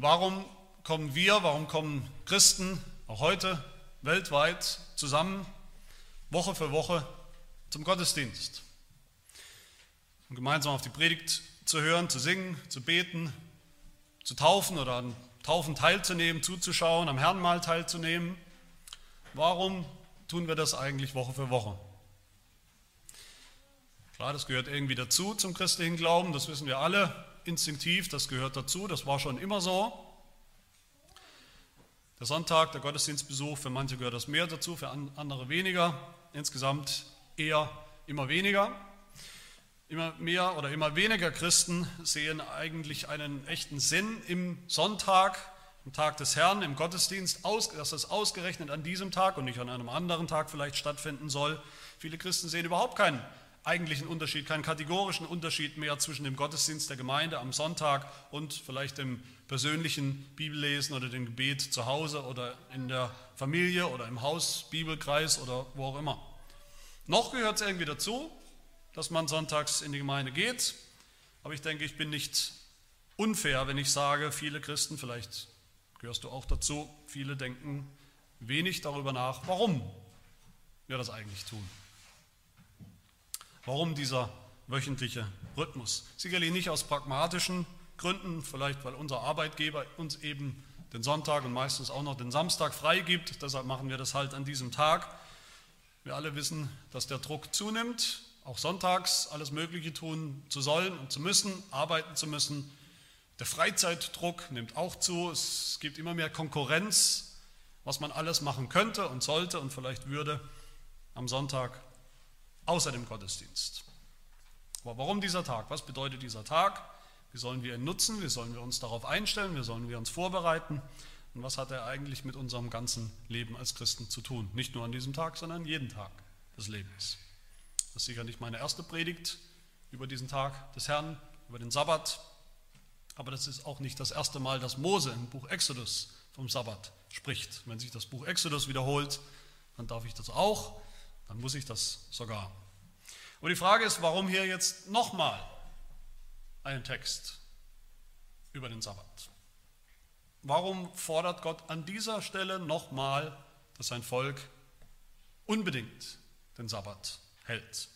Warum kommen wir, warum kommen Christen auch heute weltweit zusammen, Woche für Woche zum Gottesdienst? Um gemeinsam auf die Predigt zu hören, zu singen, zu beten, zu taufen oder an Taufen teilzunehmen, zuzuschauen, am Herrenmahl teilzunehmen. Warum tun wir das eigentlich Woche für Woche? Klar, das gehört irgendwie dazu zum christlichen Glauben, das wissen wir alle instinktiv, das gehört dazu, das war schon immer so. Der Sonntag, der Gottesdienstbesuch, für manche gehört das mehr dazu, für andere weniger, insgesamt eher immer weniger. Immer mehr oder immer weniger Christen sehen eigentlich einen echten Sinn im Sonntag, am Tag des Herrn, im Gottesdienst, dass das ausgerechnet an diesem Tag und nicht an einem anderen Tag vielleicht stattfinden soll. Viele Christen sehen überhaupt keinen eigentlichen Unterschied, keinen kategorischen Unterschied mehr zwischen dem Gottesdienst der Gemeinde am Sonntag und vielleicht dem persönlichen Bibellesen oder dem Gebet zu Hause oder in der Familie oder im Haus, Bibelkreis oder wo auch immer. Noch gehört es irgendwie dazu, dass man sonntags in die Gemeinde geht, aber ich denke, ich bin nicht unfair, wenn ich sage, viele Christen, vielleicht gehörst du auch dazu, viele denken wenig darüber nach, warum wir das eigentlich tun. Warum dieser wöchentliche Rhythmus? Sicherlich nicht aus pragmatischen Gründen, vielleicht weil unser Arbeitgeber uns eben den Sonntag und meistens auch noch den Samstag freigibt. Deshalb machen wir das halt an diesem Tag. Wir alle wissen, dass der Druck zunimmt, auch sonntags alles Mögliche tun zu sollen und zu müssen, arbeiten zu müssen. Der Freizeitdruck nimmt auch zu. Es gibt immer mehr Konkurrenz, was man alles machen könnte und sollte und vielleicht würde am Sonntag außer dem Gottesdienst. Aber warum dieser Tag? Was bedeutet dieser Tag? Wie sollen wir ihn nutzen? Wie sollen wir uns darauf einstellen? Wie sollen wir uns vorbereiten? Und was hat er eigentlich mit unserem ganzen Leben als Christen zu tun? Nicht nur an diesem Tag, sondern jeden Tag des Lebens. Das ist sicher nicht meine erste Predigt über diesen Tag des Herrn, über den Sabbat. Aber das ist auch nicht das erste Mal, dass Mose im Buch Exodus vom Sabbat spricht. Wenn sich das Buch Exodus wiederholt, dann darf ich das auch dann muss ich das sogar. Und die Frage ist, warum hier jetzt nochmal einen Text über den Sabbat? Warum fordert Gott an dieser Stelle nochmal, dass sein Volk unbedingt den Sabbat hält?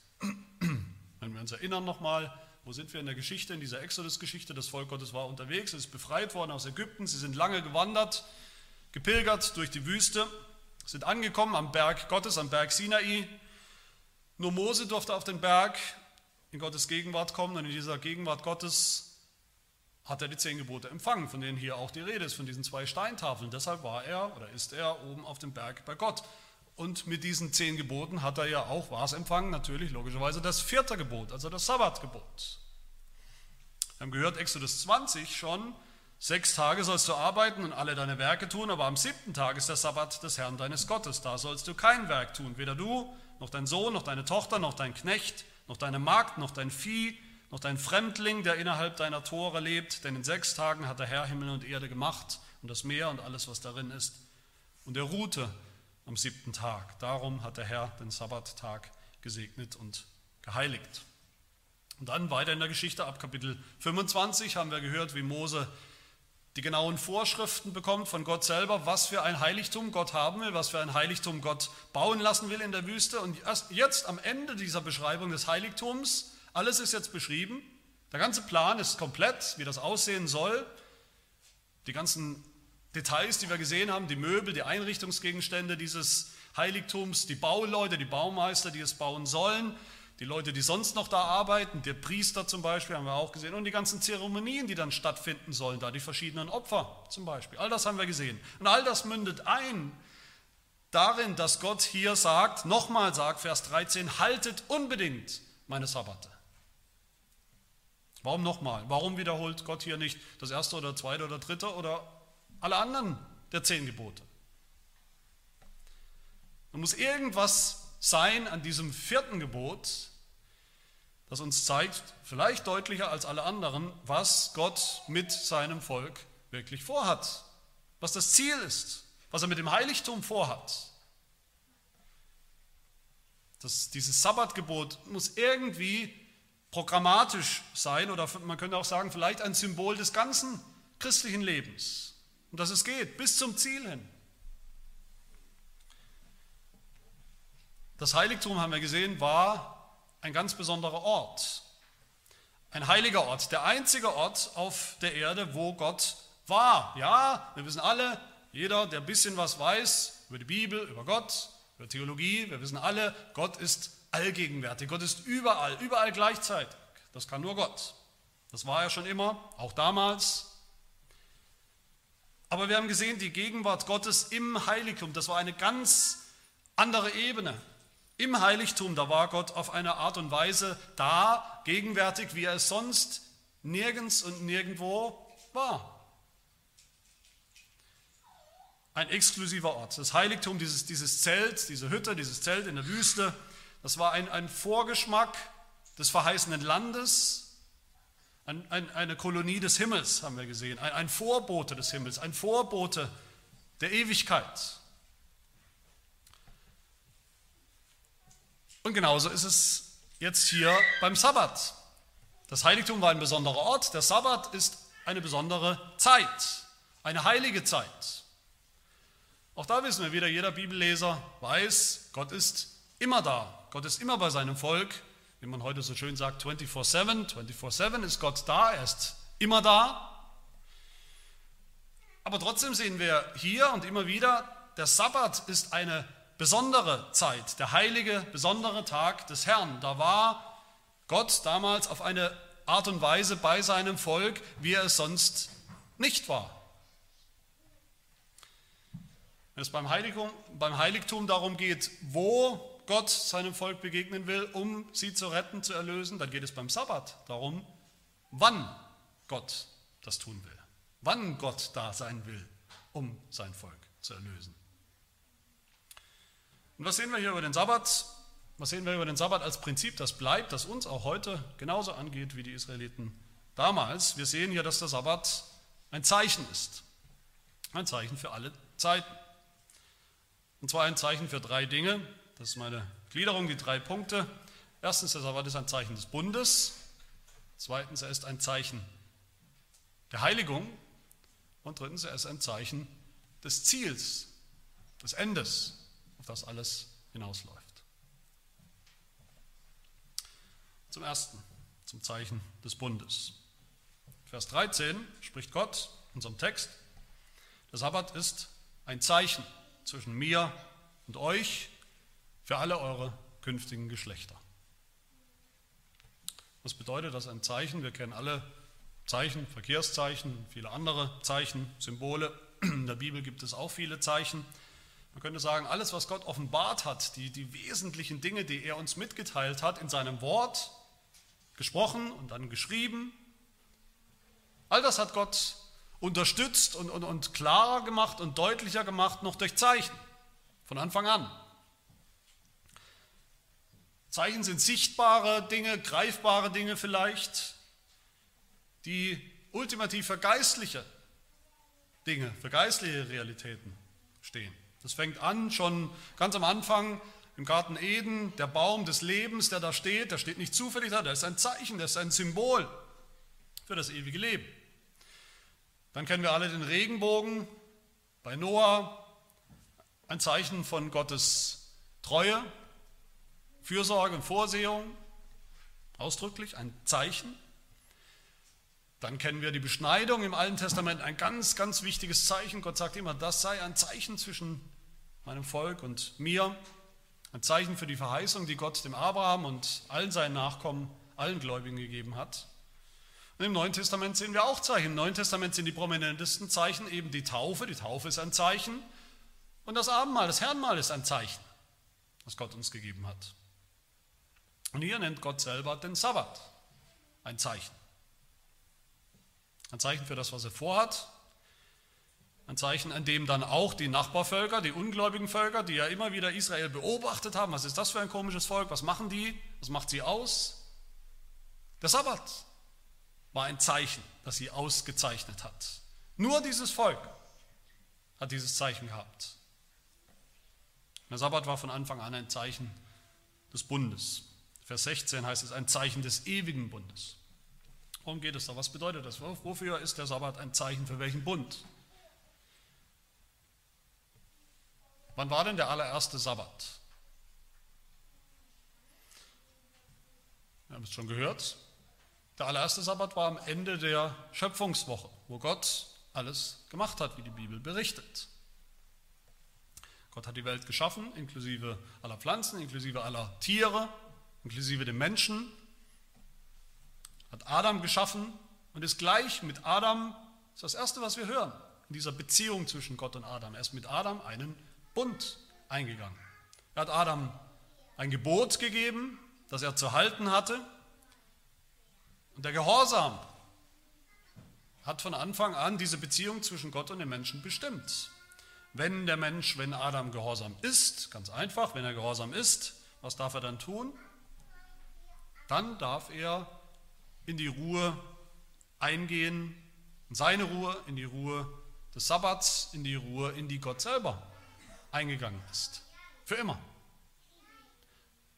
Wenn wir uns erinnern nochmal, wo sind wir in der Geschichte, in dieser Exodus-Geschichte? Das Volk Gottes war unterwegs, es ist befreit worden aus Ägypten, sie sind lange gewandert, gepilgert durch die Wüste sind angekommen am Berg Gottes, am Berg Sinai. Nur Mose durfte auf den Berg in Gottes Gegenwart kommen und in dieser Gegenwart Gottes hat er die zehn Gebote empfangen, von denen hier auch die Rede ist, von diesen zwei Steintafeln. Deshalb war er oder ist er oben auf dem Berg bei Gott. Und mit diesen zehn Geboten hat er ja auch was empfangen, natürlich logischerweise das vierte Gebot, also das Sabbatgebot. Wir haben gehört, Exodus 20 schon, Sechs Tage sollst du arbeiten und alle deine Werke tun, aber am siebten Tag ist der Sabbat des Herrn deines Gottes. Da sollst du kein Werk tun, weder du, noch dein Sohn, noch deine Tochter, noch dein Knecht, noch deine Magd, noch dein Vieh, noch dein Fremdling, der innerhalb deiner Tore lebt. Denn in sechs Tagen hat der Herr Himmel und Erde gemacht und das Meer und alles, was darin ist. Und er ruhte am siebten Tag. Darum hat der Herr den Sabbattag gesegnet und geheiligt. Und dann weiter in der Geschichte ab Kapitel 25 haben wir gehört, wie Mose die genauen Vorschriften bekommt von Gott selber, was für ein Heiligtum Gott haben will, was für ein Heiligtum Gott bauen lassen will in der Wüste. Und jetzt am Ende dieser Beschreibung des Heiligtums, alles ist jetzt beschrieben, der ganze Plan ist komplett, wie das aussehen soll. Die ganzen Details, die wir gesehen haben, die Möbel, die Einrichtungsgegenstände dieses Heiligtums, die Bauleute, die Baumeister, die es bauen sollen, die Leute, die sonst noch da arbeiten, der Priester zum Beispiel, haben wir auch gesehen, und die ganzen Zeremonien, die dann stattfinden sollen, da die verschiedenen Opfer zum Beispiel, all das haben wir gesehen. Und all das mündet ein darin, dass Gott hier sagt, nochmal sagt, Vers 13, haltet unbedingt meine Sabbate. Warum nochmal? Warum wiederholt Gott hier nicht das erste oder zweite oder dritte oder alle anderen der zehn Gebote? Da muss irgendwas sein an diesem vierten Gebot, das uns zeigt, vielleicht deutlicher als alle anderen, was Gott mit seinem Volk wirklich vorhat, was das Ziel ist, was er mit dem Heiligtum vorhat. Das, dieses Sabbatgebot muss irgendwie programmatisch sein oder man könnte auch sagen, vielleicht ein Symbol des ganzen christlichen Lebens. Und dass es geht bis zum Ziel hin. Das Heiligtum, haben wir gesehen, war ein ganz besonderer Ort. Ein heiliger Ort, der einzige Ort auf der Erde, wo Gott war. Ja, wir wissen alle, jeder, der ein bisschen was weiß über die Bibel, über Gott, über Theologie, wir wissen alle, Gott ist allgegenwärtig. Gott ist überall, überall gleichzeitig. Das kann nur Gott. Das war er schon immer, auch damals. Aber wir haben gesehen, die Gegenwart Gottes im Heiligtum, das war eine ganz andere Ebene. Im Heiligtum, da war Gott auf eine Art und Weise da, gegenwärtig, wie er es sonst nirgends und nirgendwo war. Ein exklusiver Ort. Das Heiligtum, dieses, dieses Zelt, diese Hütte, dieses Zelt in der Wüste, das war ein, ein Vorgeschmack des verheißenen Landes, ein, ein, eine Kolonie des Himmels, haben wir gesehen, ein, ein Vorbote des Himmels, ein Vorbote der Ewigkeit. Und genauso ist es jetzt hier beim Sabbat. Das Heiligtum war ein besonderer Ort, der Sabbat ist eine besondere Zeit, eine heilige Zeit. Auch da wissen wir wieder, jeder Bibelleser weiß, Gott ist immer da. Gott ist immer bei seinem Volk, wie man heute so schön sagt, 24-7. 24-7 ist Gott da, er ist immer da. Aber trotzdem sehen wir hier und immer wieder, der Sabbat ist eine besondere Zeit, der heilige, besondere Tag des Herrn. Da war Gott damals auf eine Art und Weise bei seinem Volk, wie er es sonst nicht war. Wenn es beim Heiligtum, beim Heiligtum darum geht, wo Gott seinem Volk begegnen will, um sie zu retten, zu erlösen, dann geht es beim Sabbat darum, wann Gott das tun will, wann Gott da sein will, um sein Volk zu erlösen. Und was sehen wir hier über den Sabbat? Was sehen wir über den Sabbat als Prinzip, das bleibt, das uns auch heute genauso angeht wie die Israeliten damals? Wir sehen hier, dass der Sabbat ein Zeichen ist. Ein Zeichen für alle Zeiten. Und zwar ein Zeichen für drei Dinge. Das ist meine Gliederung, die drei Punkte. Erstens, der Sabbat ist ein Zeichen des Bundes. Zweitens, er ist ein Zeichen der Heiligung. Und drittens, er ist ein Zeichen des Ziels, des Endes auf das alles hinausläuft. Zum Ersten, zum Zeichen des Bundes. Vers 13 spricht Gott in unserem Text, der Sabbat ist ein Zeichen zwischen mir und euch für alle eure künftigen Geschlechter. Was bedeutet das ein Zeichen? Wir kennen alle Zeichen, Verkehrszeichen, viele andere Zeichen, Symbole. In der Bibel gibt es auch viele Zeichen. Man könnte sagen, alles, was Gott offenbart hat, die, die wesentlichen Dinge, die er uns mitgeteilt hat in seinem Wort, gesprochen und dann geschrieben, all das hat Gott unterstützt und, und, und klarer gemacht und deutlicher gemacht, noch durch Zeichen, von Anfang an. Zeichen sind sichtbare Dinge, greifbare Dinge vielleicht, die ultimativ für geistliche Dinge, für geistliche Realitäten stehen. Das fängt an schon ganz am Anfang im Garten Eden, der Baum des Lebens, der da steht, der steht nicht zufällig da, der ist ein Zeichen, der ist ein Symbol für das ewige Leben. Dann kennen wir alle den Regenbogen bei Noah, ein Zeichen von Gottes Treue, Fürsorge und Vorsehung, ausdrücklich ein Zeichen. Dann kennen wir die Beschneidung im Alten Testament, ein ganz, ganz wichtiges Zeichen. Gott sagt immer, das sei ein Zeichen zwischen meinem Volk und mir, ein Zeichen für die Verheißung, die Gott dem Abraham und allen seinen Nachkommen, allen Gläubigen gegeben hat. Und im Neuen Testament sehen wir auch Zeichen. Im Neuen Testament sind die prominentesten Zeichen eben die Taufe. Die Taufe ist ein Zeichen. Und das Abendmahl, das Herrenmahl ist ein Zeichen, das Gott uns gegeben hat. Und hier nennt Gott selber den Sabbat ein Zeichen. Ein Zeichen für das, was er vorhat. Ein Zeichen, an dem dann auch die Nachbarvölker, die ungläubigen Völker, die ja immer wieder Israel beobachtet haben, was ist das für ein komisches Volk, was machen die, was macht sie aus? Der Sabbat war ein Zeichen, das sie ausgezeichnet hat. Nur dieses Volk hat dieses Zeichen gehabt. Der Sabbat war von Anfang an ein Zeichen des Bundes. Vers 16 heißt es ein Zeichen des ewigen Bundes. Worum geht es da? Was bedeutet das? Wofür ist der Sabbat ein Zeichen für welchen Bund? Wann war denn der allererste Sabbat? Wir haben es schon gehört. Der allererste Sabbat war am Ende der Schöpfungswoche, wo Gott alles gemacht hat, wie die Bibel berichtet. Gott hat die Welt geschaffen, inklusive aller Pflanzen, inklusive aller Tiere, inklusive dem Menschen. Hat Adam geschaffen und ist gleich mit Adam, das ist das Erste, was wir hören, in dieser Beziehung zwischen Gott und Adam. Er ist mit Adam einen Bund eingegangen. Er hat Adam ein Gebot gegeben, das er zu halten hatte. Und der Gehorsam hat von Anfang an diese Beziehung zwischen Gott und dem Menschen bestimmt. Wenn der Mensch, wenn Adam gehorsam ist, ganz einfach, wenn er gehorsam ist, was darf er dann tun? Dann darf er in die Ruhe eingehen, in seine Ruhe, in die Ruhe des Sabbats, in die Ruhe, in die Gott selber eingegangen ist. Für immer.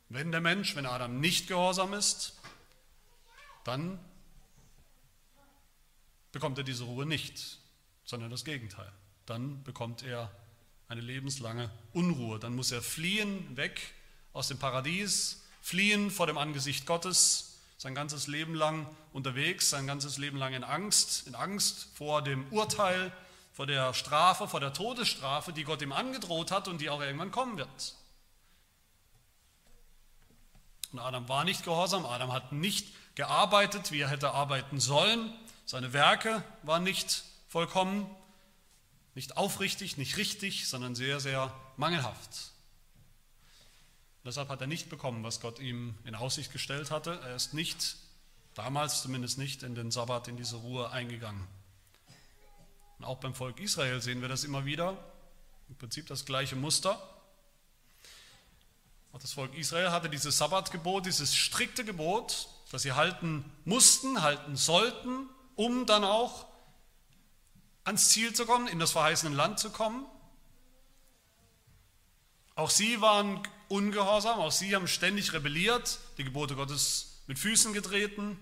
Wenn der Mensch, wenn Adam nicht gehorsam ist, dann bekommt er diese Ruhe nicht, sondern das Gegenteil. Dann bekommt er eine lebenslange Unruhe. Dann muss er fliehen weg aus dem Paradies, fliehen vor dem Angesicht Gottes, sein ganzes Leben lang unterwegs, sein ganzes Leben lang in Angst, in Angst vor dem Urteil, vor der Strafe, vor der Todesstrafe, die Gott ihm angedroht hat und die auch irgendwann kommen wird. Und Adam war nicht gehorsam, Adam hat nicht gearbeitet, wie er hätte arbeiten sollen. Seine Werke waren nicht vollkommen, nicht aufrichtig, nicht richtig, sondern sehr, sehr mangelhaft. Deshalb hat er nicht bekommen, was Gott ihm in Aussicht gestellt hatte. Er ist nicht, damals zumindest nicht, in den Sabbat, in diese Ruhe eingegangen. Und auch beim Volk Israel sehen wir das immer wieder. Im Prinzip das gleiche Muster. Auch das Volk Israel hatte dieses Sabbatgebot, dieses strikte Gebot, das sie halten mussten, halten sollten, um dann auch ans Ziel zu kommen, in das verheißene Land zu kommen. Auch sie waren ungehorsam, auch sie haben ständig rebelliert, die Gebote Gottes mit Füßen getreten.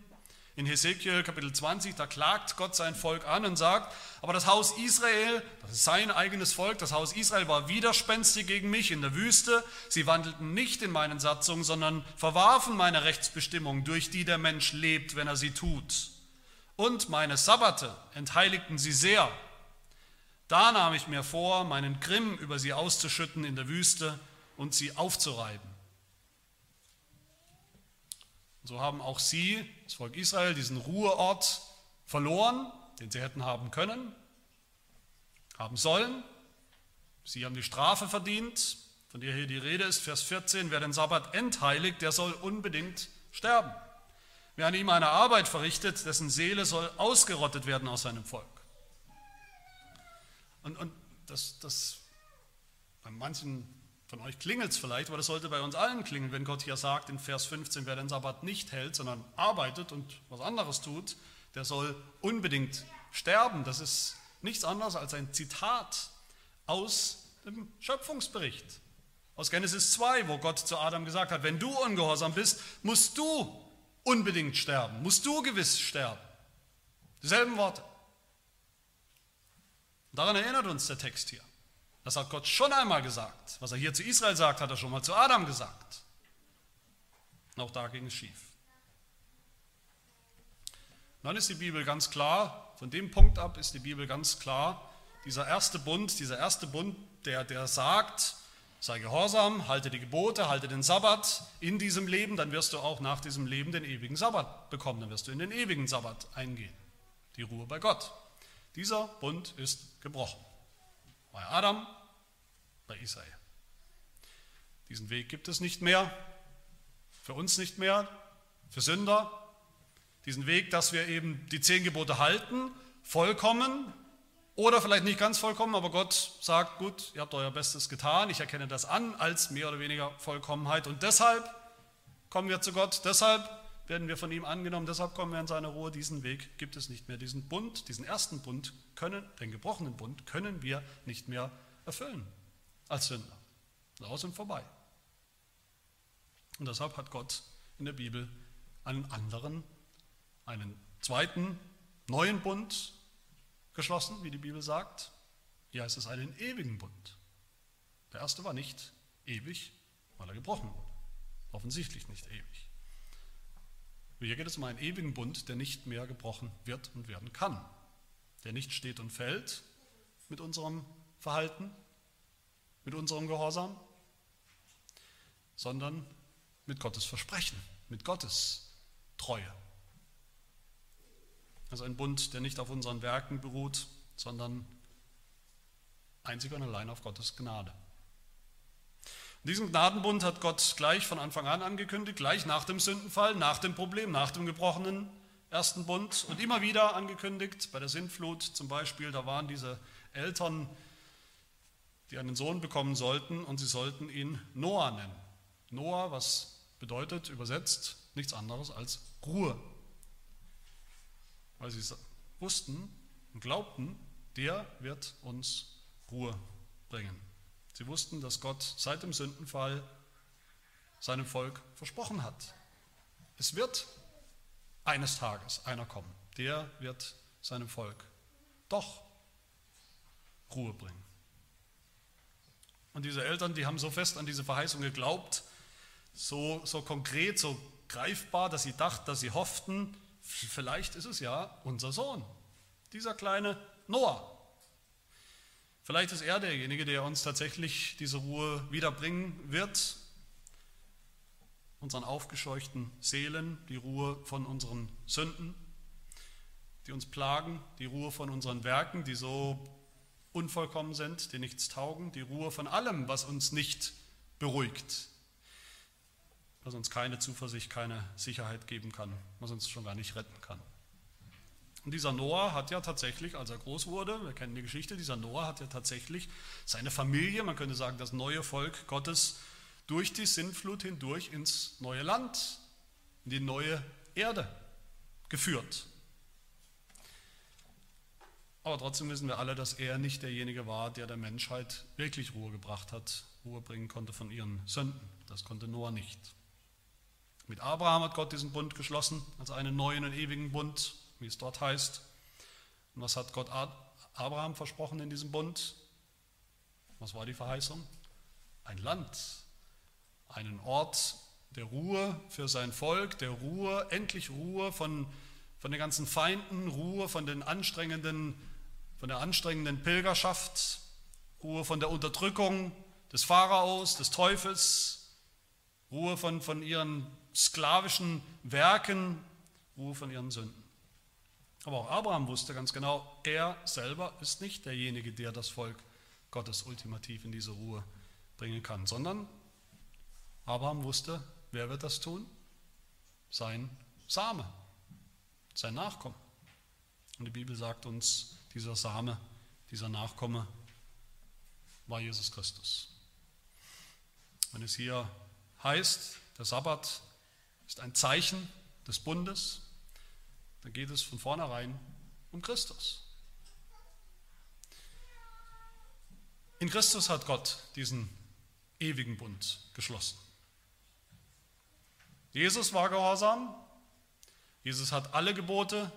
In Hesekiel Kapitel 20, da klagt Gott sein Volk an und sagt, aber das Haus Israel, das ist sein eigenes Volk, das Haus Israel war widerspenstig gegen mich in der Wüste. Sie wandelten nicht in meinen Satzungen, sondern verwarfen meine Rechtsbestimmung, durch die der Mensch lebt, wenn er sie tut. Und meine Sabbate entheiligten sie sehr. Da nahm ich mir vor, meinen Grimm über sie auszuschütten in der Wüste und sie aufzureiben. So haben auch sie, das Volk Israel, diesen Ruheort verloren, den sie hätten haben können, haben sollen. Sie haben die Strafe verdient, von der hier die Rede ist, Vers 14, wer den Sabbat entheiligt, der soll unbedingt sterben. Wer an ihm eine Arbeit verrichtet, dessen Seele soll ausgerottet werden aus seinem Volk. Und, und das, das bei manchen von euch klingelt es vielleicht, aber das sollte bei uns allen klingen, wenn Gott hier sagt in Vers 15, wer den Sabbat nicht hält, sondern arbeitet und was anderes tut, der soll unbedingt sterben. Das ist nichts anderes als ein Zitat aus dem Schöpfungsbericht, aus Genesis 2, wo Gott zu Adam gesagt hat, wenn du ungehorsam bist, musst du unbedingt sterben, musst du gewiss sterben. Dieselben Worte. Daran erinnert uns der Text hier. Das hat Gott schon einmal gesagt. Was er hier zu Israel sagt, hat er schon mal zu Adam gesagt. Und auch da ging es schief. Und dann ist die Bibel ganz klar, von dem Punkt ab ist die Bibel ganz klar, dieser erste Bund, dieser erste Bund, der, der sagt, sei gehorsam, halte die Gebote, halte den Sabbat in diesem Leben, dann wirst du auch nach diesem Leben den ewigen Sabbat bekommen, dann wirst du in den ewigen Sabbat eingehen, die Ruhe bei Gott. Dieser Bund ist gebrochen. Bei Adam, bei Israel. Diesen Weg gibt es nicht mehr, für uns nicht mehr, für Sünder. Diesen Weg, dass wir eben die zehn Gebote halten, vollkommen oder vielleicht nicht ganz vollkommen, aber Gott sagt, gut, ihr habt euer Bestes getan, ich erkenne das an als mehr oder weniger Vollkommenheit und deshalb kommen wir zu Gott, deshalb werden wir von ihm angenommen, deshalb kommen wir in seine Ruhe. Diesen Weg gibt es nicht mehr. Diesen Bund, diesen ersten Bund können, den gebrochenen Bund, können wir nicht mehr erfüllen als Sünder. Aus und vorbei. Und deshalb hat Gott in der Bibel einen anderen, einen zweiten neuen Bund geschlossen, wie die Bibel sagt. Hier heißt es einen ewigen Bund. Der erste war nicht ewig, weil er gebrochen wurde. Offensichtlich nicht ewig. Hier geht es um einen ewigen Bund, der nicht mehr gebrochen wird und werden kann. Der nicht steht und fällt mit unserem Verhalten, mit unserem Gehorsam, sondern mit Gottes Versprechen, mit Gottes Treue. Also ein Bund, der nicht auf unseren Werken beruht, sondern einzig und allein auf Gottes Gnade. Diesen Gnadenbund hat Gott gleich von Anfang an angekündigt, gleich nach dem Sündenfall, nach dem Problem, nach dem gebrochenen ersten Bund und immer wieder angekündigt. Bei der Sintflut zum Beispiel, da waren diese Eltern, die einen Sohn bekommen sollten und sie sollten ihn Noah nennen. Noah, was bedeutet übersetzt nichts anderes als Ruhe. Weil sie wussten und glaubten, der wird uns Ruhe bringen. Sie wussten, dass Gott seit dem Sündenfall seinem Volk versprochen hat. Es wird eines Tages einer kommen, der wird seinem Volk doch Ruhe bringen. Und diese Eltern, die haben so fest an diese Verheißung geglaubt, so, so konkret, so greifbar, dass sie dachten, dass sie hofften, vielleicht ist es ja unser Sohn, dieser kleine Noah. Vielleicht ist er derjenige, der uns tatsächlich diese Ruhe wiederbringen wird, unseren aufgescheuchten Seelen, die Ruhe von unseren Sünden, die uns plagen, die Ruhe von unseren Werken, die so unvollkommen sind, die nichts taugen, die Ruhe von allem, was uns nicht beruhigt, was uns keine Zuversicht, keine Sicherheit geben kann, was uns schon gar nicht retten kann. Und dieser Noah hat ja tatsächlich, als er groß wurde, wir kennen die Geschichte, dieser Noah hat ja tatsächlich seine Familie, man könnte sagen das neue Volk Gottes, durch die Sintflut hindurch ins neue Land, in die neue Erde geführt. Aber trotzdem wissen wir alle, dass er nicht derjenige war, der der Menschheit wirklich Ruhe gebracht hat, Ruhe bringen konnte von ihren Sünden. Das konnte Noah nicht. Mit Abraham hat Gott diesen Bund geschlossen, als einen neuen und ewigen Bund wie es dort heißt. Und was hat Gott Abraham versprochen in diesem Bund? Was war die Verheißung? Ein Land, einen Ort der Ruhe für sein Volk, der Ruhe, endlich Ruhe von, von den ganzen Feinden, Ruhe von, den anstrengenden, von der anstrengenden Pilgerschaft, Ruhe von der Unterdrückung des Pharaos, des Teufels, Ruhe von, von ihren sklavischen Werken, Ruhe von ihren Sünden. Aber auch Abraham wusste ganz genau, er selber ist nicht derjenige, der das Volk Gottes ultimativ in diese Ruhe bringen kann, sondern Abraham wusste, wer wird das tun? Sein Same, sein Nachkommen. Und die Bibel sagt uns, dieser Same, dieser Nachkomme war Jesus Christus. Wenn es hier heißt, der Sabbat ist ein Zeichen des Bundes, dann geht es von vornherein um Christus. In Christus hat Gott diesen ewigen Bund geschlossen. Jesus war gehorsam. Jesus hat alle Gebote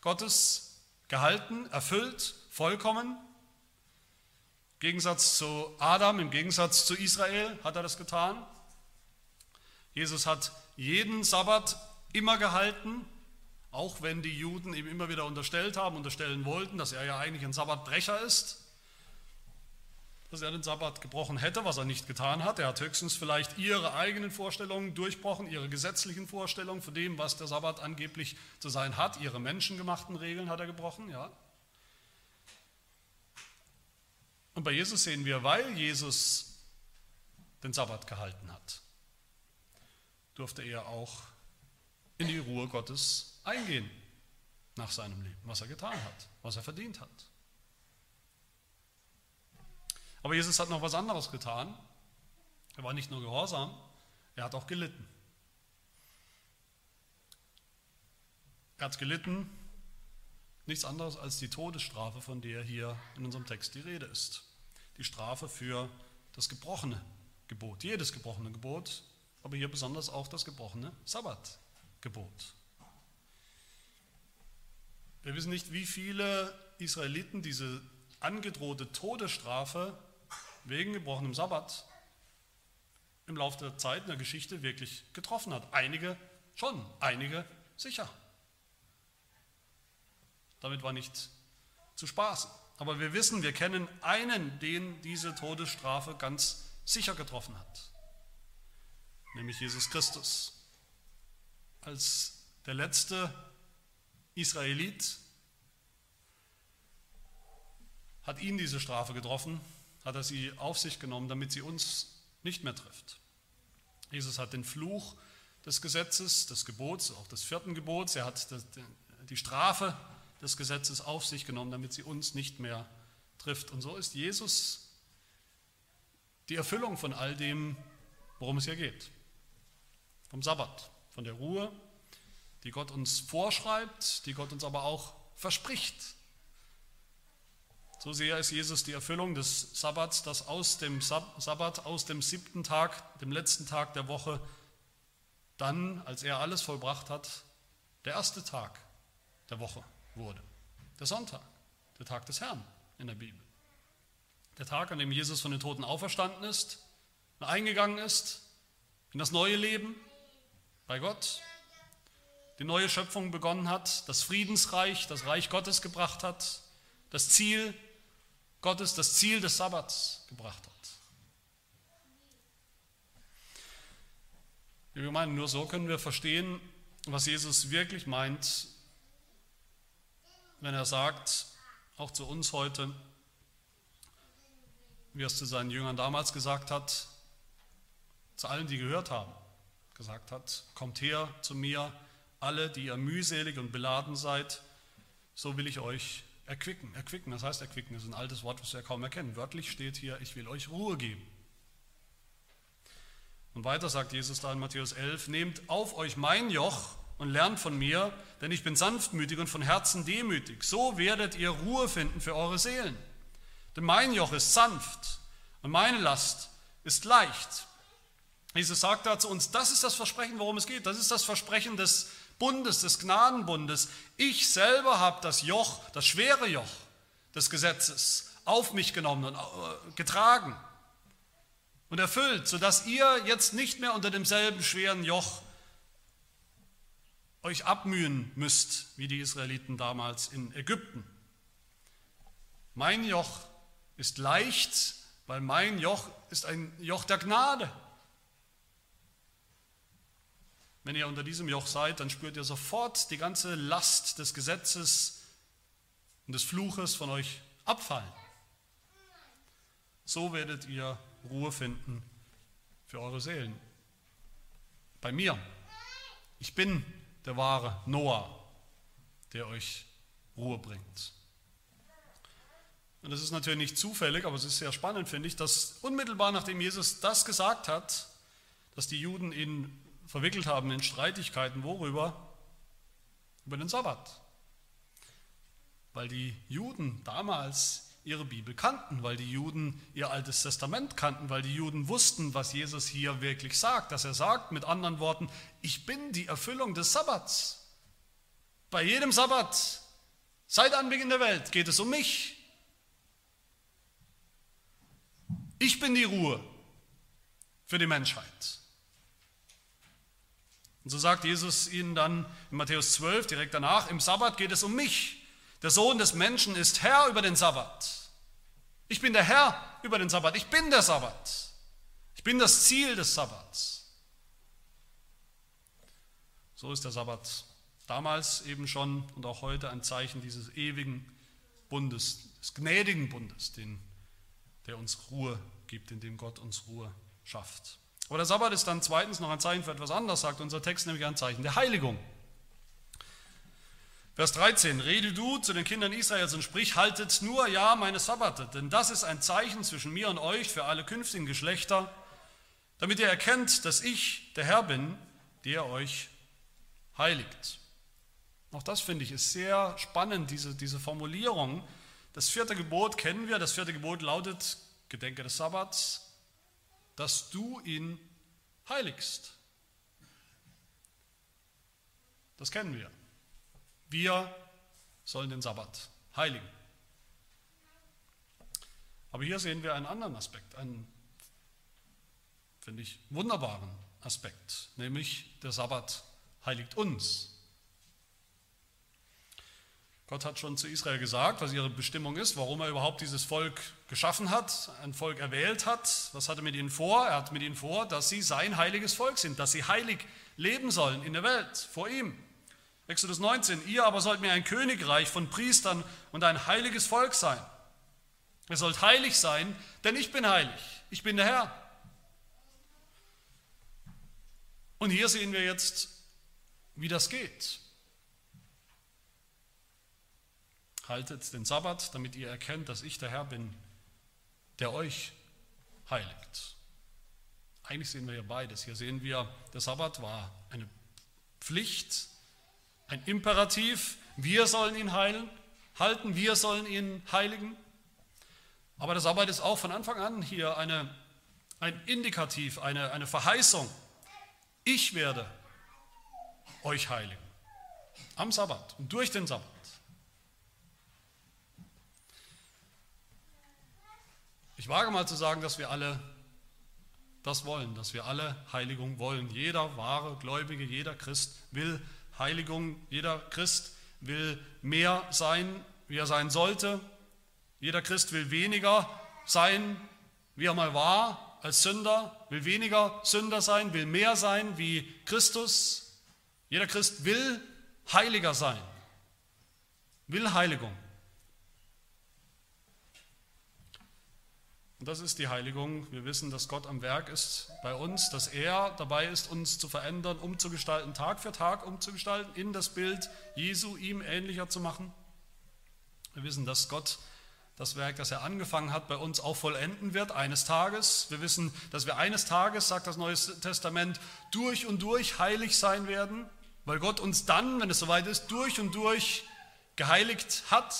Gottes gehalten, erfüllt, vollkommen. Im Gegensatz zu Adam, im Gegensatz zu Israel hat er das getan. Jesus hat jeden Sabbat immer gehalten, auch wenn die Juden ihm immer wieder unterstellt haben, unterstellen wollten, dass er ja eigentlich ein Sabbatbrecher ist, dass er den Sabbat gebrochen hätte, was er nicht getan hat. Er hat höchstens vielleicht ihre eigenen Vorstellungen durchbrochen, ihre gesetzlichen Vorstellungen von dem, was der Sabbat angeblich zu sein hat. Ihre menschengemachten Regeln hat er gebrochen, ja. Und bei Jesus sehen wir, weil Jesus den Sabbat gehalten hat, durfte er auch in die Ruhe Gottes eingehen nach seinem Leben, was er getan hat, was er verdient hat. Aber Jesus hat noch was anderes getan. Er war nicht nur gehorsam, er hat auch gelitten. Er hat gelitten, nichts anderes als die Todesstrafe, von der hier in unserem Text die Rede ist. Die Strafe für das gebrochene Gebot, jedes gebrochene Gebot, aber hier besonders auch das gebrochene Sabbatgebot. Wir wissen nicht, wie viele Israeliten diese angedrohte Todesstrafe wegen gebrochenem Sabbat im Laufe der Zeit in der Geschichte wirklich getroffen hat. Einige schon, einige sicher. Damit war nicht zu spaßen. Aber wir wissen, wir kennen einen, den diese Todesstrafe ganz sicher getroffen hat, nämlich Jesus Christus. Als der letzte Israelit hat ihn diese Strafe getroffen, hat er sie auf sich genommen, damit sie uns nicht mehr trifft. Jesus hat den Fluch des Gesetzes, des Gebots, auch des vierten Gebots, er hat die Strafe des Gesetzes auf sich genommen, damit sie uns nicht mehr trifft. Und so ist Jesus die Erfüllung von all dem, worum es hier geht. Vom Sabbat, von der Ruhe, die Gott uns vorschreibt, die Gott uns aber auch verspricht. So sehr ist Jesus die Erfüllung des Sabbats, dass aus dem Sabbat, aus dem siebten Tag, dem letzten Tag der Woche, dann, als er alles vollbracht hat, der erste Tag der Woche wurde. Der Sonntag, der Tag des Herrn in der Bibel. Der Tag, an dem Jesus von den Toten auferstanden ist, eingegangen ist in das neue Leben bei Gott, die neue Schöpfung begonnen hat, das Friedensreich, das Reich Gottes gebracht hat, das Ziel Gottes, das Ziel des Sabbats gebracht hat. Wir meinen, nur so können wir verstehen, was Jesus wirklich meint, wenn er sagt, auch zu uns heute, wie er es zu seinen Jüngern damals gesagt hat, zu allen, die gehört haben, gesagt hat, kommt her zu mir, alle, die ihr mühselig und beladen seid, so will ich euch erquicken. Erquicken, das heißt erquicken, das ist ein altes Wort, was wir kaum erkennen. Wörtlich steht hier, ich will euch Ruhe geben. Und weiter sagt Jesus da in Matthäus 11, nehmt auf euch mein Joch und lernt von mir, denn ich bin sanftmütig und von Herzen demütig. So werdet ihr Ruhe finden für eure Seelen. Denn mein Joch ist sanft und meine Last ist leicht. Jesus sagt da zu uns, das ist das Versprechen, worum es geht. Das ist das Versprechen des Bundes, des Gnadenbundes. Ich selber habe das Joch, das schwere Joch des Gesetzes auf mich genommen und äh, getragen und erfüllt, sodass ihr jetzt nicht mehr unter demselben schweren Joch euch abmühen müsst, wie die Israeliten damals in Ägypten. Mein Joch ist leicht, weil mein Joch ist ein Joch der Gnade. Wenn ihr unter diesem Joch seid, dann spürt ihr sofort die ganze Last des Gesetzes und des Fluches von euch abfallen. So werdet ihr Ruhe finden für eure Seelen. Bei mir. Ich bin der wahre Noah, der euch Ruhe bringt. Und das ist natürlich nicht zufällig, aber es ist sehr spannend, finde ich, dass unmittelbar nachdem Jesus das gesagt hat, dass die Juden ihn verwickelt haben in Streitigkeiten, worüber? Über den Sabbat. Weil die Juden damals ihre Bibel kannten, weil die Juden ihr altes Testament kannten, weil die Juden wussten, was Jesus hier wirklich sagt. Dass er sagt, mit anderen Worten, ich bin die Erfüllung des Sabbats. Bei jedem Sabbat, seit Anbeginn der Welt, geht es um mich. Ich bin die Ruhe für die Menschheit. Und so sagt Jesus ihnen dann in Matthäus 12 direkt danach, im Sabbat geht es um mich. Der Sohn des Menschen ist Herr über den Sabbat. Ich bin der Herr über den Sabbat. Ich bin der Sabbat. Ich bin das Ziel des Sabbats. So ist der Sabbat damals eben schon und auch heute ein Zeichen dieses ewigen Bundes, des gnädigen Bundes, den, der uns Ruhe gibt, in dem Gott uns Ruhe schafft. Aber der Sabbat ist dann zweitens noch ein Zeichen für etwas anderes, sagt unser Text, nämlich ein Zeichen der Heiligung. Vers 13, rede du zu den Kindern Israels und sprich, haltet nur ja meine Sabbate, denn das ist ein Zeichen zwischen mir und euch für alle künftigen Geschlechter, damit ihr erkennt, dass ich der Herr bin, der euch heiligt. Auch das finde ich ist sehr spannend, diese, diese Formulierung. Das vierte Gebot kennen wir, das vierte Gebot lautet, Gedenke des Sabbats, dass du ihn heiligst. Das kennen wir. Wir sollen den Sabbat heiligen. Aber hier sehen wir einen anderen Aspekt, einen, finde ich, wunderbaren Aspekt, nämlich der Sabbat heiligt uns. Gott hat schon zu Israel gesagt, was ihre Bestimmung ist, warum er überhaupt dieses Volk geschaffen hat, ein Volk erwählt hat. Was hat er mit ihnen vor? Er hat mit ihnen vor, dass sie sein heiliges Volk sind, dass sie heilig leben sollen in der Welt vor ihm. Exodus 19, ihr aber sollt mir ein Königreich von Priestern und ein heiliges Volk sein. Ihr sollt heilig sein, denn ich bin heilig. Ich bin der Herr. Und hier sehen wir jetzt, wie das geht. Haltet den Sabbat, damit ihr erkennt, dass ich der Herr bin, der euch heiligt. Eigentlich sehen wir hier beides. Hier sehen wir, der Sabbat war eine Pflicht, ein Imperativ. Wir sollen ihn heilen, halten, wir sollen ihn heiligen. Aber der Sabbat ist auch von Anfang an hier eine, ein Indikativ, eine, eine Verheißung. Ich werde euch heiligen. Am Sabbat und durch den Sabbat. Ich wage mal zu sagen, dass wir alle das wollen, dass wir alle Heiligung wollen. Jeder wahre Gläubige, jeder Christ will Heiligung, jeder Christ will mehr sein, wie er sein sollte. Jeder Christ will weniger sein, wie er mal war als Sünder, will weniger Sünder sein, will mehr sein wie Christus. Jeder Christ will heiliger sein, will Heiligung. Und das ist die Heiligung. Wir wissen, dass Gott am Werk ist bei uns, dass er dabei ist, uns zu verändern, umzugestalten, Tag für Tag umzugestalten, in das Bild Jesu ihm ähnlicher zu machen. Wir wissen, dass Gott das Werk, das er angefangen hat, bei uns auch vollenden wird, eines Tages. Wir wissen, dass wir eines Tages, sagt das Neue Testament, durch und durch heilig sein werden, weil Gott uns dann, wenn es soweit ist, durch und durch geheiligt hat.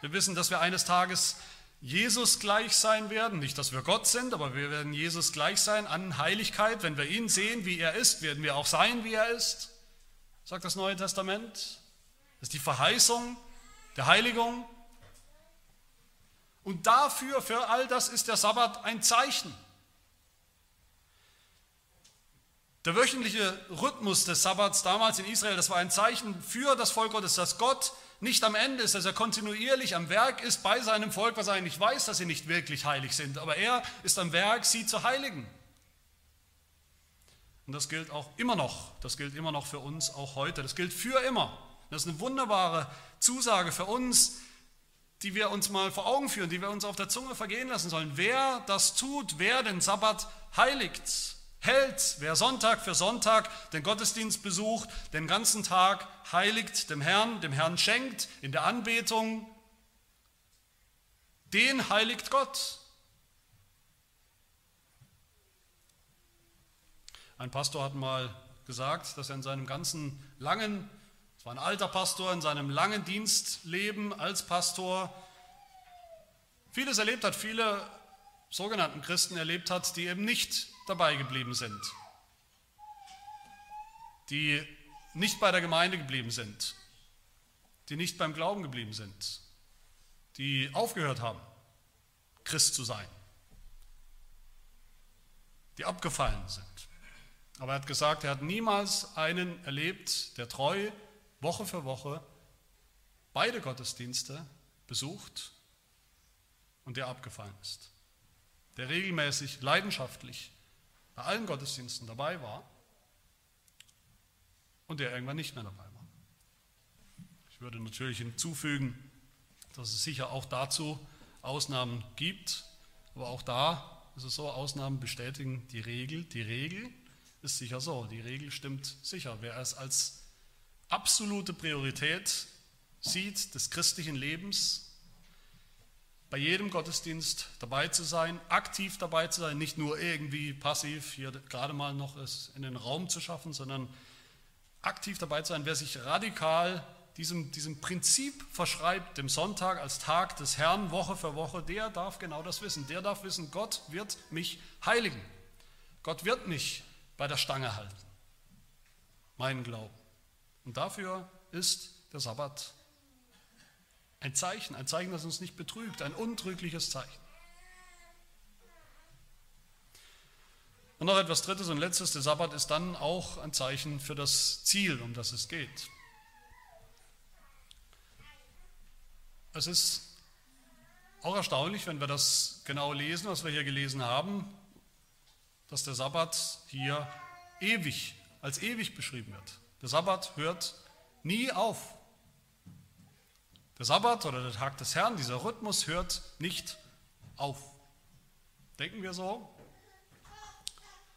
Wir wissen, dass wir eines Tages Jesus gleich sein werden. Nicht, dass wir Gott sind, aber wir werden Jesus gleich sein an Heiligkeit. Wenn wir ihn sehen, wie er ist, werden wir auch sein, wie er ist, sagt das Neue Testament. Das ist die Verheißung der Heiligung. Und dafür, für all das ist der Sabbat ein Zeichen. Der wöchentliche Rhythmus des Sabbats damals in Israel, das war ein Zeichen für das Volk Gottes, dass Gott nicht am Ende ist, dass er kontinuierlich am Werk ist bei seinem Volk, was er eigentlich weiß, dass sie nicht wirklich heilig sind. Aber er ist am Werk, sie zu heiligen. Und das gilt auch immer noch. Das gilt immer noch für uns, auch heute. Das gilt für immer. Das ist eine wunderbare Zusage für uns, die wir uns mal vor Augen führen, die wir uns auf der Zunge vergehen lassen sollen. Wer das tut, wer den Sabbat heiligt, hält, wer Sonntag für Sonntag den Gottesdienst besucht, den ganzen Tag heiligt dem Herrn, dem Herrn schenkt in der Anbetung, den heiligt Gott. Ein Pastor hat mal gesagt, dass er in seinem ganzen langen, es war ein alter Pastor, in seinem langen Dienstleben als Pastor vieles erlebt hat, viele sogenannten Christen erlebt hat, die eben nicht dabei geblieben sind, die nicht bei der Gemeinde geblieben sind, die nicht beim Glauben geblieben sind, die aufgehört haben, Christ zu sein, die abgefallen sind. Aber er hat gesagt, er hat niemals einen erlebt, der treu Woche für Woche beide Gottesdienste besucht und der abgefallen ist, der regelmäßig, leidenschaftlich bei allen Gottesdiensten dabei war und der irgendwann nicht mehr dabei war. Ich würde natürlich hinzufügen, dass es sicher auch dazu Ausnahmen gibt, aber auch da ist es so, Ausnahmen bestätigen die Regel. Die Regel ist sicher so, die Regel stimmt sicher. Wer es als absolute Priorität sieht des christlichen Lebens, bei jedem Gottesdienst dabei zu sein, aktiv dabei zu sein, nicht nur irgendwie passiv hier gerade mal noch es in den Raum zu schaffen, sondern aktiv dabei zu sein, wer sich radikal diesem, diesem Prinzip verschreibt, dem Sonntag als Tag des Herrn, Woche für Woche, der darf genau das wissen. Der darf wissen, Gott wird mich heiligen. Gott wird mich bei der Stange halten. Mein Glauben. Und dafür ist der Sabbat Ein Zeichen, ein Zeichen, das uns nicht betrügt, ein untrügliches Zeichen. Und noch etwas Drittes und Letztes, der Sabbat ist dann auch ein Zeichen für das Ziel, um das es geht. Es ist auch erstaunlich, wenn wir das genau lesen, was wir hier gelesen haben, dass der Sabbat hier ewig, als ewig beschrieben wird. Der Sabbat hört nie auf. Der Sabbat oder der Tag des Herrn, dieser Rhythmus hört nicht auf. Denken wir so?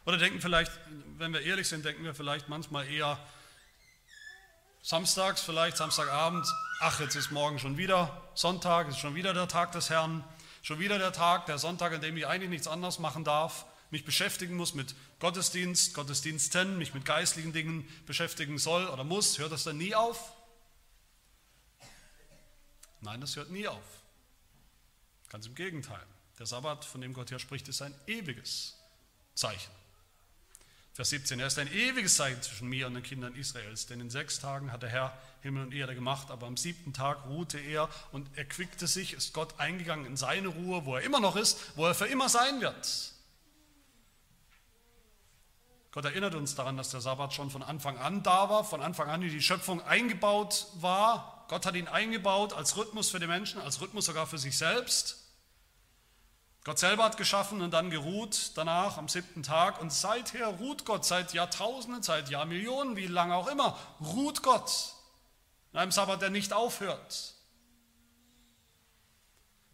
Oder denken vielleicht, wenn wir ehrlich sind, denken wir vielleicht manchmal eher samstags, vielleicht Samstagabend, ach, jetzt ist morgen schon wieder Sonntag, ist schon wieder der Tag des Herrn, schon wieder der Tag, der Sonntag, an dem ich eigentlich nichts anderes machen darf, mich beschäftigen muss mit Gottesdienst, Gottesdiensten, mich mit geistlichen Dingen beschäftigen soll oder muss. Hört das dann nie auf? Nein, das hört nie auf. Ganz im Gegenteil. Der Sabbat, von dem Gott hier spricht, ist ein ewiges Zeichen. Vers 17, er ist ein ewiges Zeichen zwischen mir und den Kindern Israels, denn in sechs Tagen hat der Herr Himmel und Erde gemacht, aber am siebten Tag ruhte er und erquickte sich, ist Gott eingegangen in seine Ruhe, wo er immer noch ist, wo er für immer sein wird. Gott erinnert uns daran, dass der Sabbat schon von Anfang an da war, von Anfang an in die Schöpfung eingebaut war. Gott hat ihn eingebaut als Rhythmus für die Menschen, als Rhythmus sogar für sich selbst. Gott selber hat geschaffen und dann geruht danach am siebten Tag. Und seither ruht Gott, seit Jahrtausenden, seit Jahrmillionen, wie lange auch immer, ruht Gott in einem Sabbat, der nicht aufhört.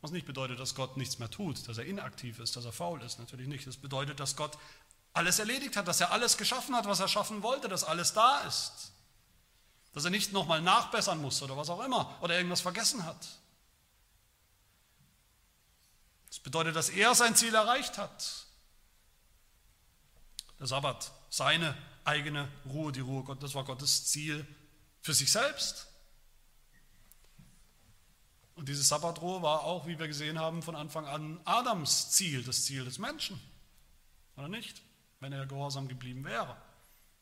Was nicht bedeutet, dass Gott nichts mehr tut, dass er inaktiv ist, dass er faul ist, natürlich nicht. Das bedeutet, dass Gott alles erledigt hat, dass er alles geschaffen hat, was er schaffen wollte, dass alles da ist. Dass er nicht nochmal nachbessern muss oder was auch immer oder irgendwas vergessen hat. Das bedeutet, dass er sein Ziel erreicht hat. Der Sabbat, seine eigene Ruhe, die Ruhe Gottes, das war Gottes Ziel für sich selbst. Und diese Sabbatruhe war auch, wie wir gesehen haben, von Anfang an Adams Ziel, das Ziel des Menschen. Oder nicht? Wenn er gehorsam geblieben wäre,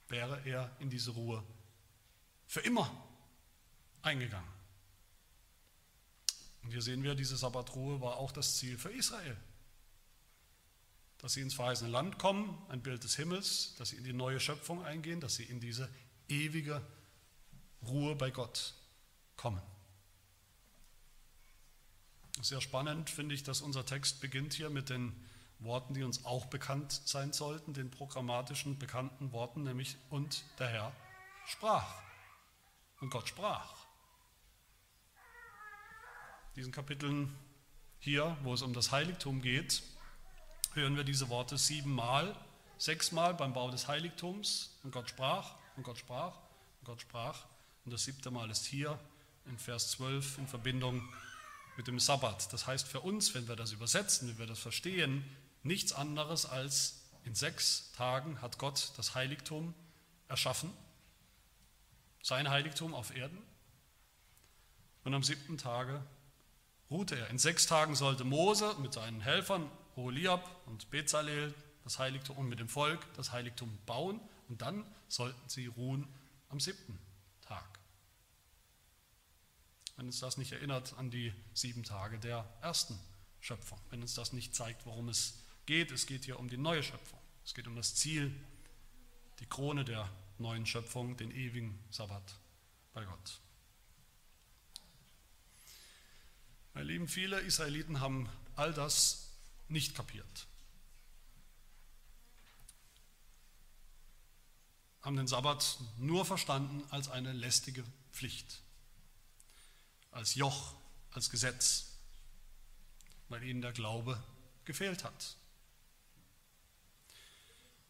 wäre er in diese Ruhe für immer eingegangen. Und hier sehen wir, diese Sabbatruhe war auch das Ziel für Israel. Dass sie ins verheißene Land kommen, ein Bild des Himmels, dass sie in die neue Schöpfung eingehen, dass sie in diese ewige Ruhe bei Gott kommen. Sehr spannend finde ich, dass unser Text beginnt hier mit den Worten, die uns auch bekannt sein sollten, den programmatischen bekannten Worten, nämlich und der Herr sprach. Und Gott sprach diesen Kapiteln hier, wo es um das Heiligtum geht, hören wir diese Worte siebenmal, sechsmal beim Bau des Heiligtums. Und Gott sprach, und Gott sprach, und Gott sprach. Und das siebte Mal ist hier in Vers 12 in Verbindung mit dem Sabbat. Das heißt für uns, wenn wir das übersetzen, wenn wir das verstehen, nichts anderes als in sechs Tagen hat Gott das Heiligtum erschaffen, sein Heiligtum auf Erden. Und am siebten Tage ruhte er. In sechs Tagen sollte Mose mit seinen Helfern, Holiab und Bezalel, das Heiligtum und mit dem Volk das Heiligtum bauen und dann sollten sie ruhen am siebten Tag. Wenn uns das nicht erinnert an die sieben Tage der ersten Schöpfung, wenn uns das nicht zeigt, worum es geht, es geht hier um die neue Schöpfung. Es geht um das Ziel, die Krone der neuen Schöpfung, den ewigen Sabbat bei Gott. Meine Lieben, viele Israeliten haben all das nicht kapiert. Haben den Sabbat nur verstanden als eine lästige Pflicht, als Joch, als Gesetz, weil ihnen der Glaube gefehlt hat.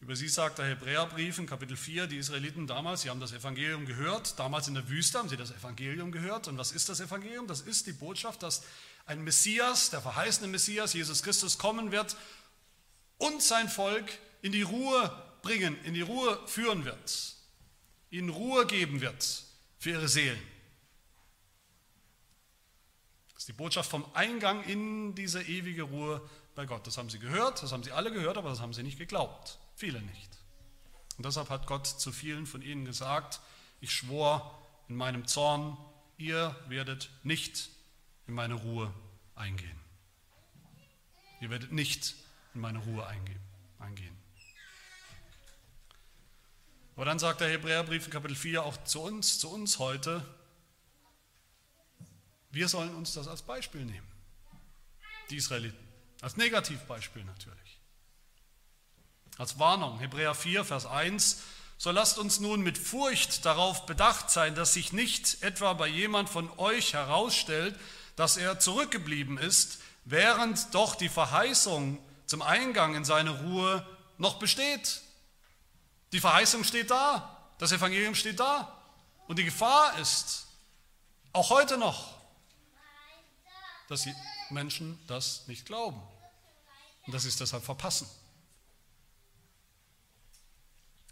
Über sie sagt der Hebräerbrief in Kapitel 4, die Israeliten damals, sie haben das Evangelium gehört, damals in der Wüste haben sie das Evangelium gehört. Und was ist das Evangelium? Das ist die Botschaft, dass ein Messias, der verheißene Messias, Jesus Christus, kommen wird und sein Volk in die Ruhe bringen, in die Ruhe führen wird, ihnen Ruhe geben wird für ihre Seelen. Das ist die Botschaft vom Eingang in diese ewige Ruhe bei Gott. Das haben sie gehört, das haben sie alle gehört, aber das haben sie nicht geglaubt. Viele nicht. Und deshalb hat Gott zu vielen von ihnen gesagt, ich schwor in meinem Zorn, ihr werdet nicht in meine Ruhe eingehen. Ihr werdet nicht in meine Ruhe eingehen. Aber dann sagt der Hebräerbrief in Kapitel 4 auch zu uns, zu uns heute, wir sollen uns das als Beispiel nehmen. Die Israeliten. Als Negativbeispiel natürlich. Als Warnung. Hebräer 4, Vers 1. So lasst uns nun mit Furcht darauf bedacht sein, dass sich nicht etwa bei jemand von euch herausstellt, dass er zurückgeblieben ist, während doch die Verheißung zum Eingang in seine Ruhe noch besteht. Die Verheißung steht da, das Evangelium steht da. Und die Gefahr ist, auch heute noch, dass die Menschen das nicht glauben und sie es deshalb verpassen.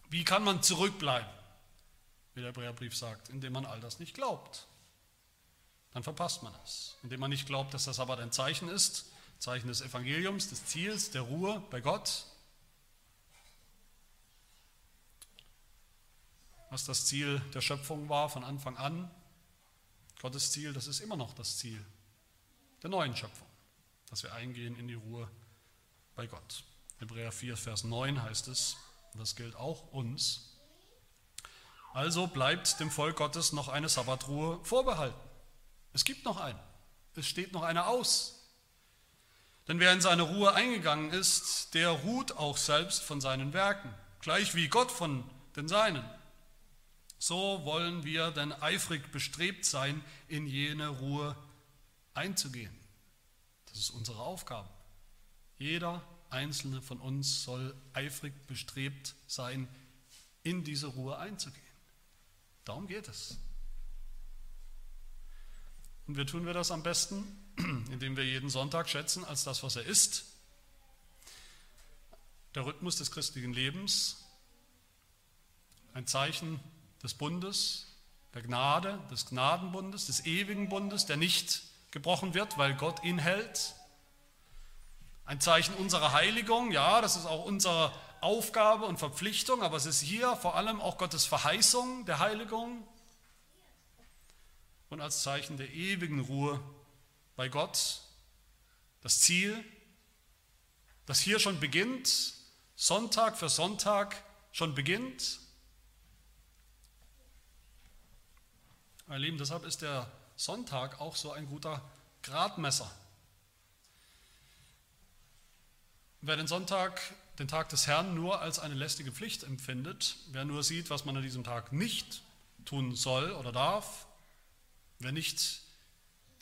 Wie kann man zurückbleiben, wie der Hebräerbrief sagt, indem man all das nicht glaubt? Dann verpasst man es. Indem man nicht glaubt, dass das Sabbat ein Zeichen ist, Zeichen des Evangeliums, des Ziels, der Ruhe bei Gott, was das Ziel der Schöpfung war von Anfang an. Gottes Ziel, das ist immer noch das Ziel der neuen Schöpfung, dass wir eingehen in die Ruhe bei Gott. Hebräer 4, Vers 9 heißt es, und das gilt auch uns. Also bleibt dem Volk Gottes noch eine Sabbatruhe vorbehalten. Es gibt noch eine. Es steht noch eine aus. Denn wer in seine Ruhe eingegangen ist, der ruht auch selbst von seinen Werken, gleich wie Gott von den Seinen. So wollen wir denn eifrig bestrebt sein, in jene Ruhe einzugehen. Das ist unsere Aufgabe. Jeder einzelne von uns soll eifrig bestrebt sein, in diese Ruhe einzugehen. Darum geht es. Und wie tun wir das am besten? Indem wir jeden Sonntag schätzen als das, was er ist. Der Rhythmus des christlichen Lebens, ein Zeichen des Bundes, der Gnade, des Gnadenbundes, des ewigen Bundes, der nicht gebrochen wird, weil Gott ihn hält. Ein Zeichen unserer Heiligung, ja, das ist auch unsere Aufgabe und Verpflichtung, aber es ist hier vor allem auch Gottes Verheißung der Heiligung und als Zeichen der ewigen Ruhe bei Gott das Ziel, das hier schon beginnt, Sonntag für Sonntag schon beginnt, Meine Lieben, deshalb ist der Sonntag auch so ein guter Gradmesser. Wer den Sonntag, den Tag des Herrn, nur als eine lästige Pflicht empfindet, wer nur sieht, was man an diesem Tag nicht tun soll oder darf, wer nicht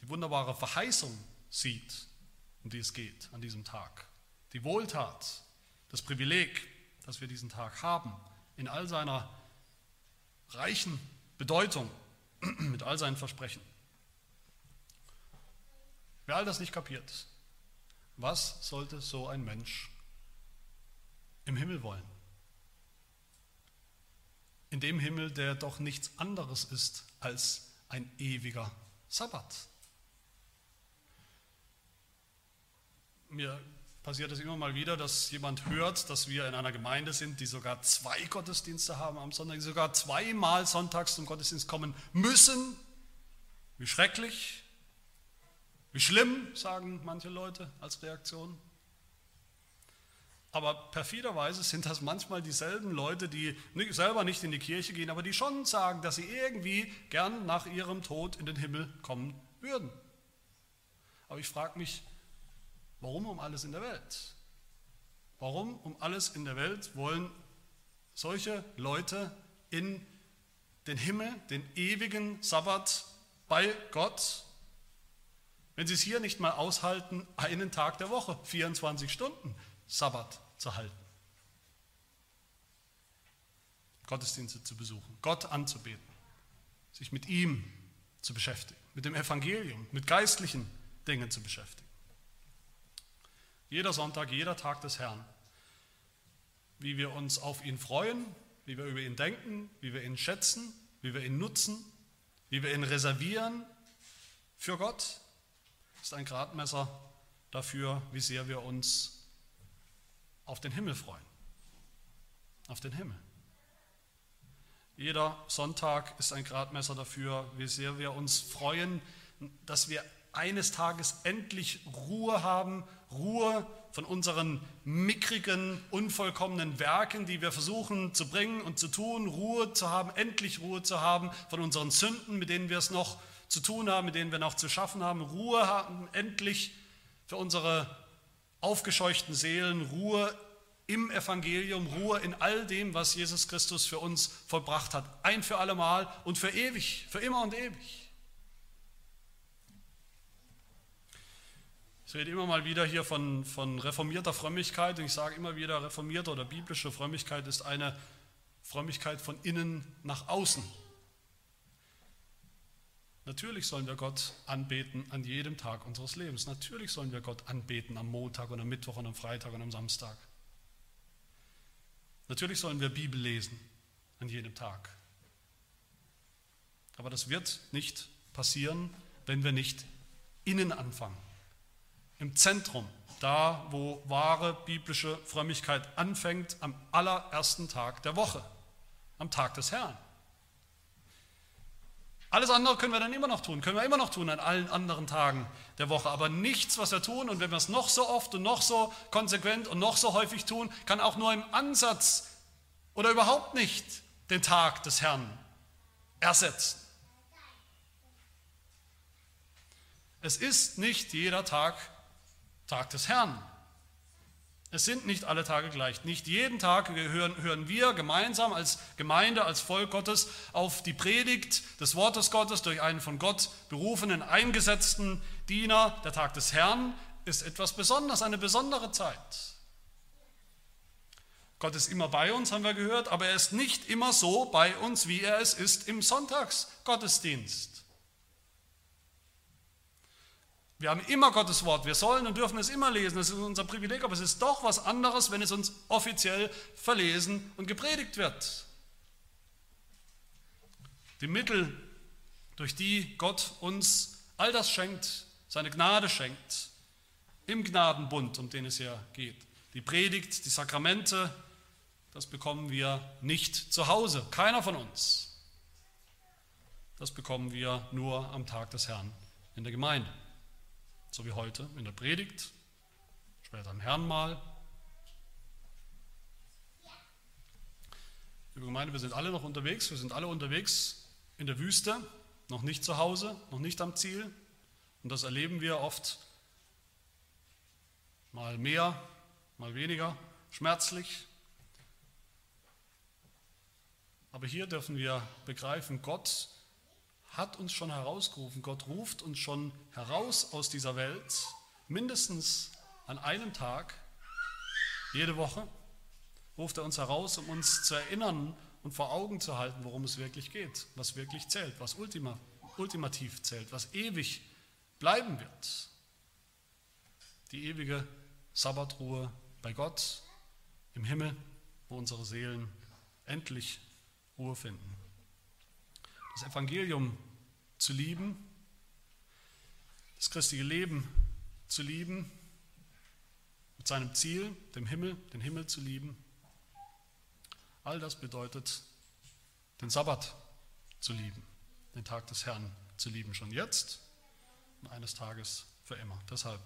die wunderbare Verheißung sieht, um die es geht an diesem Tag, die Wohltat, das Privileg, das wir diesen Tag haben, in all seiner reichen Bedeutung, mit all seinen Versprechen. Wer all das nicht kapiert, was sollte so ein Mensch im Himmel wollen? In dem Himmel, der doch nichts anderes ist als ein ewiger Sabbat. Mir passiert es immer mal wieder, dass jemand hört, dass wir in einer Gemeinde sind, die sogar zwei Gottesdienste haben am Sonntag, die sogar zweimal sonntags zum Gottesdienst kommen müssen. Wie schrecklich, wie schlimm, sagen manche Leute als Reaktion. Aber perfiderweise sind das manchmal dieselben Leute, die selber nicht in die Kirche gehen, aber die schon sagen, dass sie irgendwie gern nach ihrem Tod in den Himmel kommen würden. Aber ich frage mich, Warum um alles in der Welt? Warum um alles in der Welt wollen solche Leute in den Himmel, den ewigen Sabbat bei Gott, wenn sie es hier nicht mal aushalten, einen Tag der Woche, 24 Stunden Sabbat zu halten? Gottesdienste zu besuchen, Gott anzubeten, sich mit ihm zu beschäftigen, mit dem Evangelium, mit geistlichen Dingen zu beschäftigen. Jeder Sonntag, jeder Tag des Herrn. Wie wir uns auf ihn freuen, wie wir über ihn denken, wie wir ihn schätzen, wie wir ihn nutzen, wie wir ihn reservieren für Gott, ist ein Gradmesser dafür, wie sehr wir uns auf den Himmel freuen. Auf den Himmel. Jeder Sonntag ist ein Gradmesser dafür, wie sehr wir uns freuen, dass wir eines Tages endlich Ruhe haben, Ruhe von unseren mickrigen, unvollkommenen Werken, die wir versuchen zu bringen und zu tun, Ruhe zu haben, endlich Ruhe zu haben von unseren Sünden, mit denen wir es noch zu tun haben, mit denen wir noch zu schaffen haben, Ruhe haben, endlich für unsere aufgescheuchten Seelen, Ruhe im Evangelium, Ruhe in all dem, was Jesus Christus für uns vollbracht hat, ein für allemal und für ewig, für immer und ewig. Ich rede immer mal wieder hier von, von reformierter Frömmigkeit und ich sage immer wieder, reformierte oder biblische Frömmigkeit ist eine Frömmigkeit von innen nach außen. Natürlich sollen wir Gott anbeten an jedem Tag unseres Lebens. Natürlich sollen wir Gott anbeten am Montag und am Mittwoch und am Freitag und am Samstag. Natürlich sollen wir Bibel lesen an jedem Tag. Aber das wird nicht passieren, wenn wir nicht innen anfangen im Zentrum, da wo wahre biblische Frömmigkeit anfängt, am allerersten Tag der Woche, am Tag des Herrn. Alles andere können wir dann immer noch tun, können wir immer noch tun an allen anderen Tagen der Woche, aber nichts, was wir tun, und wenn wir es noch so oft und noch so konsequent und noch so häufig tun, kann auch nur im Ansatz oder überhaupt nicht den Tag des Herrn ersetzen. Es ist nicht jeder Tag Tag des Herrn. Es sind nicht alle Tage gleich. Nicht jeden Tag hören, hören wir gemeinsam als Gemeinde, als Volk Gottes auf die Predigt des Wortes Gottes durch einen von Gott berufenen, eingesetzten Diener. Der Tag des Herrn ist etwas Besonderes, eine besondere Zeit. Gott ist immer bei uns, haben wir gehört, aber er ist nicht immer so bei uns, wie er es ist im Sonntagsgottesdienst. Wir haben immer Gottes Wort, wir sollen und dürfen es immer lesen, das ist unser Privileg, aber es ist doch was anderes, wenn es uns offiziell verlesen und gepredigt wird. Die Mittel, durch die Gott uns all das schenkt, seine Gnade schenkt, im Gnadenbund, um den es hier geht. Die Predigt, die Sakramente, das bekommen wir nicht zu Hause, keiner von uns. Das bekommen wir nur am Tag des Herrn in der Gemeinde so wie heute in der Predigt, später im Herrnmal. Liebe Gemeinde, wir sind alle noch unterwegs, wir sind alle unterwegs in der Wüste, noch nicht zu Hause, noch nicht am Ziel. Und das erleben wir oft mal mehr, mal weniger schmerzlich. Aber hier dürfen wir begreifen, Gott hat uns schon herausgerufen. Gott ruft uns schon heraus aus dieser Welt, mindestens an einem Tag, jede Woche, ruft er uns heraus, um uns zu erinnern und vor Augen zu halten, worum es wirklich geht, was wirklich zählt, was ultima, ultimativ zählt, was ewig bleiben wird. Die ewige Sabbatruhe bei Gott im Himmel, wo unsere Seelen endlich Ruhe finden. Das Evangelium zu lieben, das christliche Leben zu lieben, mit seinem Ziel, dem Himmel, den Himmel zu lieben. All das bedeutet, den Sabbat zu lieben, den Tag des Herrn zu lieben, schon jetzt und eines Tages für immer. Deshalb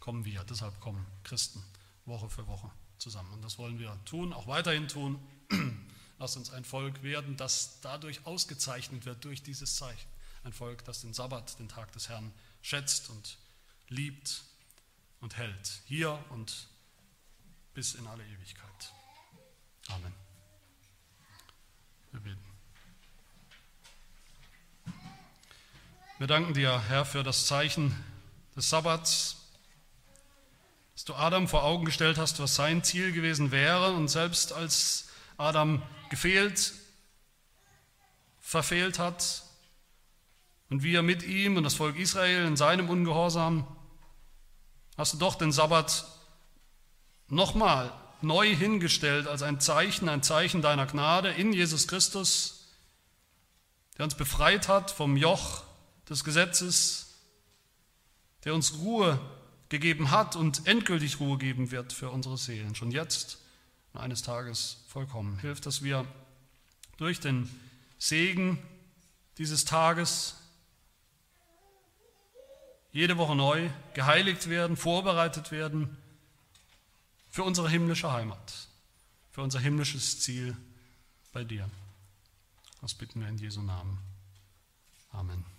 kommen wir, deshalb kommen Christen Woche für Woche zusammen. Und das wollen wir tun, auch weiterhin tun. Lass uns ein Volk werden, das dadurch ausgezeichnet wird, durch dieses Zeichen. Ein Volk, das den Sabbat, den Tag des Herrn, schätzt und liebt und hält. Hier und bis in alle Ewigkeit. Amen. Wir beten. Wir danken dir, Herr, für das Zeichen des Sabbats, dass du Adam vor Augen gestellt hast, was sein Ziel gewesen wäre. Und selbst als Adam gefehlt, verfehlt hat, und wir mit ihm und das Volk Israel in seinem Ungehorsam, hast du doch den Sabbat nochmal neu hingestellt als ein Zeichen, ein Zeichen deiner Gnade in Jesus Christus, der uns befreit hat vom Joch des Gesetzes, der uns Ruhe gegeben hat und endgültig Ruhe geben wird für unsere Seelen, schon jetzt und eines Tages vollkommen. Hilft, dass wir durch den Segen dieses Tages jede Woche neu geheiligt werden, vorbereitet werden für unsere himmlische Heimat, für unser himmlisches Ziel bei dir. Das bitten wir in Jesu Namen. Amen.